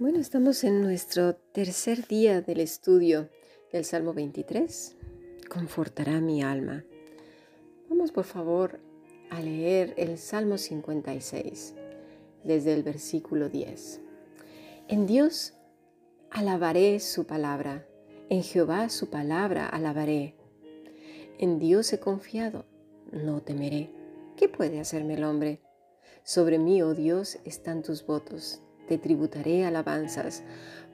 Bueno, estamos en nuestro tercer día del estudio del Salmo 23. Confortará mi alma. Vamos por favor a leer el Salmo 56 desde el versículo 10. En Dios alabaré su palabra, en Jehová su palabra alabaré. En Dios he confiado, no temeré. ¿Qué puede hacerme el hombre? Sobre mí, oh Dios, están tus votos te tributaré alabanzas,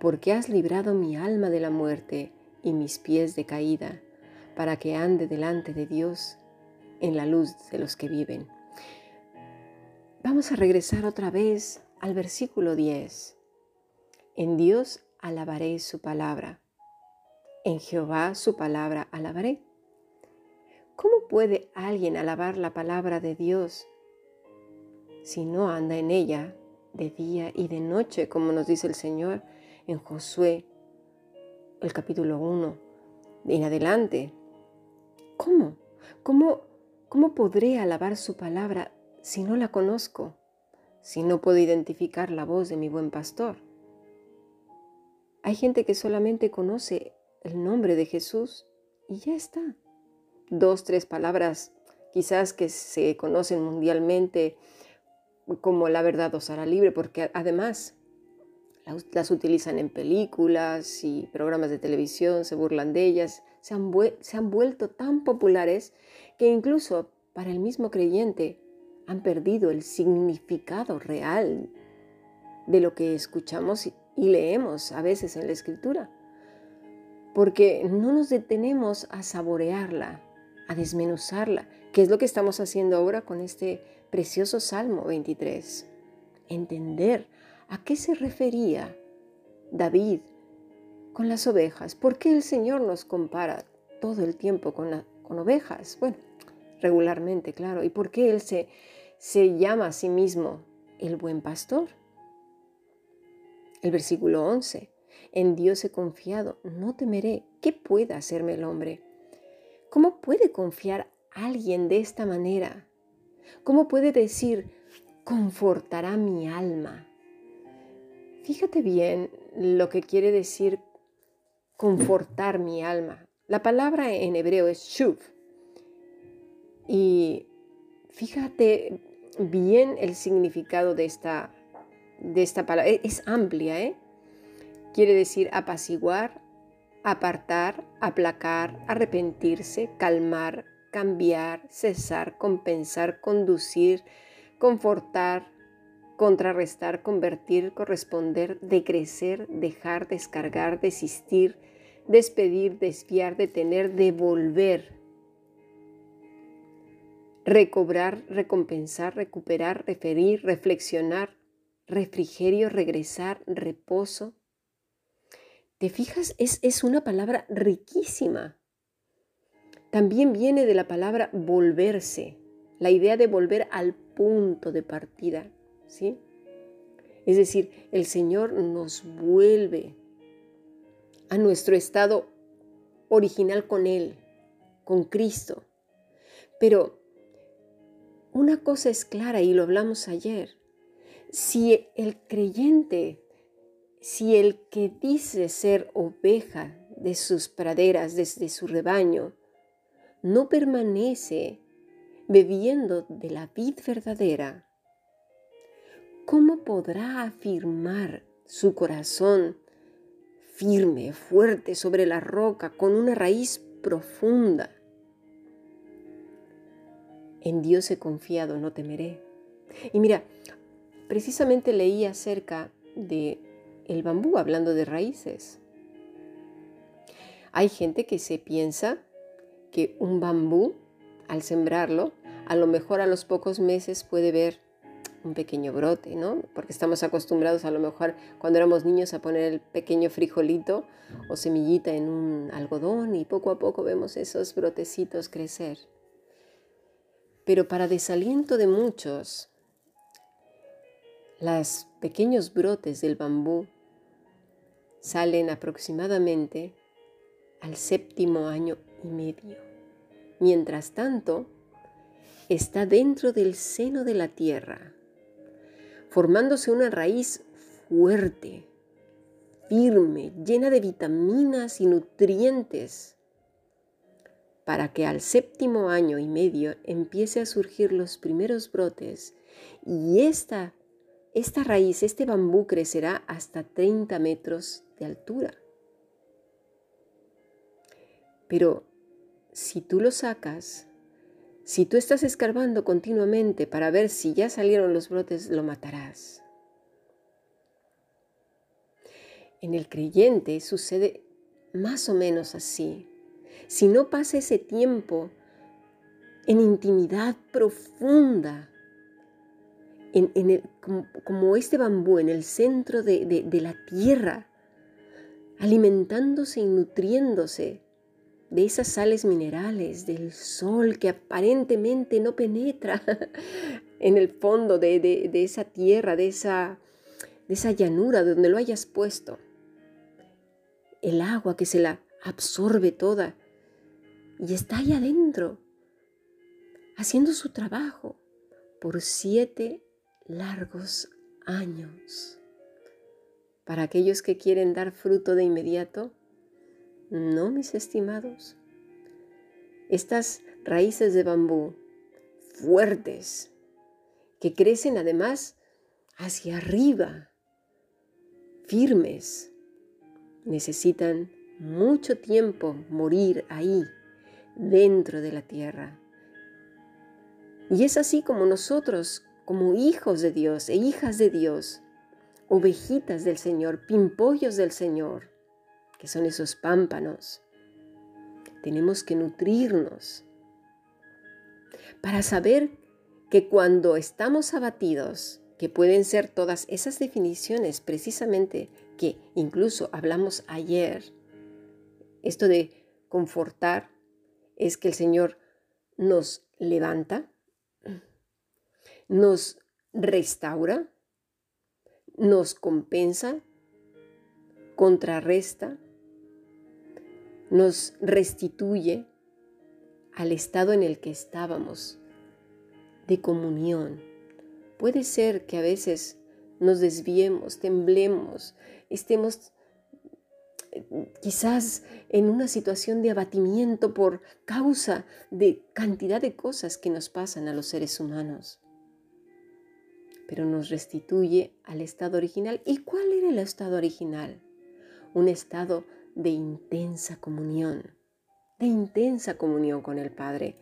porque has librado mi alma de la muerte y mis pies de caída, para que ande delante de Dios en la luz de los que viven. Vamos a regresar otra vez al versículo 10. En Dios alabaré su palabra. En Jehová su palabra alabaré. ¿Cómo puede alguien alabar la palabra de Dios si no anda en ella de día y de noche, como nos dice el Señor en Josué, el capítulo 1, en adelante. ¿Cómo? ¿Cómo, cómo podré alabar su palabra si no la conozco? Si no puedo identificar la voz de mi buen pastor. Hay gente que solamente conoce el nombre de Jesús y ya está. Dos, tres palabras quizás que se conocen mundialmente como la verdad os hará libre, porque además las utilizan en películas y programas de televisión, se burlan de ellas, se han, se han vuelto tan populares que incluso para el mismo creyente han perdido el significado real de lo que escuchamos y leemos a veces en la escritura, porque no nos detenemos a saborearla, a desmenuzarla, que es lo que estamos haciendo ahora con este precioso Salmo 23. Entender a qué se refería David con las ovejas. ¿Por qué el Señor nos compara todo el tiempo con, con ovejas? Bueno, regularmente, claro. ¿Y por qué Él se, se llama a sí mismo el buen pastor? El versículo 11. En Dios he confiado, no temeré. ¿Qué pueda hacerme el hombre? ¿Cómo puede confiar alguien de esta manera? ¿Cómo puede decir, confortará mi alma? Fíjate bien lo que quiere decir confortar mi alma. La palabra en hebreo es shuv. Y fíjate bien el significado de esta, de esta palabra. E, es amplia, ¿eh? Quiere decir apaciguar, apartar, aplacar, arrepentirse, calmar, cambiar, cesar, compensar, conducir, confortar, contrarrestar, convertir, corresponder, decrecer, dejar, descargar, desistir, despedir, desviar, detener, devolver, recobrar, recompensar, recuperar, referir, reflexionar, refrigerio, regresar, reposo. ¿Te fijas? Es, es una palabra riquísima también viene de la palabra volverse, la idea de volver al punto de partida, ¿sí? Es decir, el Señor nos vuelve a nuestro estado original con Él, con Cristo. Pero una cosa es clara y lo hablamos ayer. Si el creyente, si el que dice ser oveja de sus praderas, desde su rebaño, no permanece bebiendo de la vid verdadera, ¿cómo podrá afirmar su corazón firme, fuerte sobre la roca, con una raíz profunda? En Dios he confiado, no temeré. Y mira, precisamente leí acerca de el bambú hablando de raíces. Hay gente que se piensa que un bambú, al sembrarlo, a lo mejor a los pocos meses puede ver un pequeño brote, ¿no? Porque estamos acostumbrados a lo mejor cuando éramos niños a poner el pequeño frijolito o semillita en un algodón y poco a poco vemos esos brotecitos crecer. Pero para desaliento de muchos, los pequeños brotes del bambú salen aproximadamente al séptimo año medio. Mientras tanto, está dentro del seno de la tierra, formándose una raíz fuerte, firme, llena de vitaminas y nutrientes, para que al séptimo año y medio empiece a surgir los primeros brotes y esta, esta raíz, este bambú crecerá hasta 30 metros de altura. Pero si tú lo sacas, si tú estás escarbando continuamente para ver si ya salieron los brotes, lo matarás. En el creyente sucede más o menos así. Si no pasa ese tiempo en intimidad profunda, en, como, este bambú en el centro de, de la tierra, alimentándose y nutriéndose de esas sales minerales, del sol que aparentemente no penetra en el fondo de, esa tierra, de esa, de esa llanura, de donde lo hayas puesto. El agua que se la absorbe toda y está ahí adentro, haciendo su trabajo por siete largos años. Para aquellos que quieren dar fruto de inmediato, no, mis estimados. Estas raíces de bambú fuertes, que crecen además hacia arriba, firmes, necesitan mucho tiempo morir ahí, dentro de la tierra. Y es así como nosotros, como hijos de Dios e hijas de Dios, ovejitas del Señor, pimpollos del Señor, que son esos pámpanos. Tenemos que nutrirnos para saber que cuando estamos abatidos, que pueden ser todas esas definiciones precisamente que incluso hablamos ayer, esto de confortar es que el Señor nos levanta, nos restaura, nos compensa, contrarresta, nos restituye al estado en el que estábamos, de comunión. Puede ser que a veces nos desviemos, temblemos, estemos eh, quizás en una situación de abatimiento por causa de cantidad de cosas que nos pasan a los seres humanos. Pero nos restituye al estado original. ¿Y cuál era el estado original? Un estado de intensa comunión, de intensa comunión con el Padre,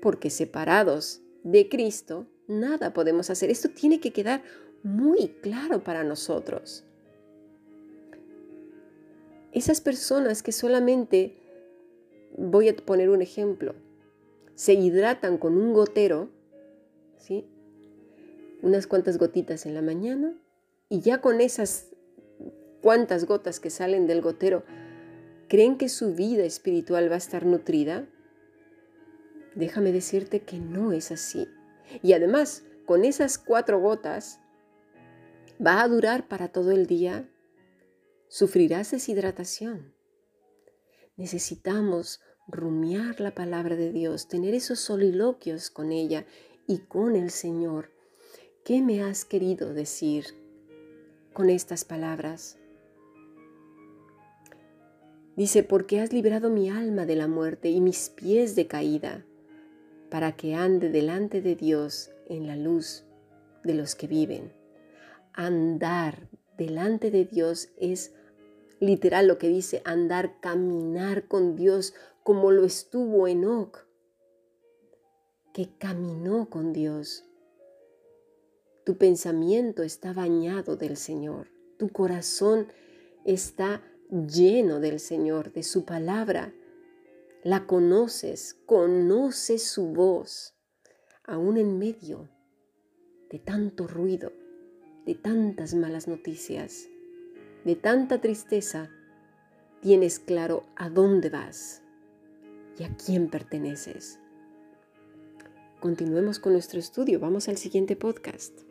porque separados de Cristo, nada podemos hacer. Esto tiene que quedar muy claro para nosotros. Esas personas que solamente, voy a poner un ejemplo, se hidratan con un gotero, ¿sí? unas cuantas gotitas en la mañana, y ya con esas cuántas gotas que salen del gotero, ¿creen que su vida espiritual va a estar nutrida? Déjame decirte que no es así. Y además, con esas cuatro gotas, ¿va a durar para todo el día? Sufrirás deshidratación. Necesitamos rumiar la palabra de Dios, tener esos soliloquios con ella y con el Señor. ¿Qué me has querido decir con estas palabras? Dice, porque has librado mi alma de la muerte y mis pies de caída, para que ande delante de Dios en la luz de los que viven. Andar delante de Dios es literal lo que dice andar, caminar con Dios como lo estuvo Enoch, que caminó con Dios. Tu pensamiento está bañado del Señor, tu corazón está lleno del Señor, de su palabra. La conoces, conoces su voz, aún en medio de tanto ruido, de tantas malas noticias, de tanta tristeza, tienes claro a dónde vas y a quién perteneces. Continuemos con nuestro estudio, vamos al siguiente podcast.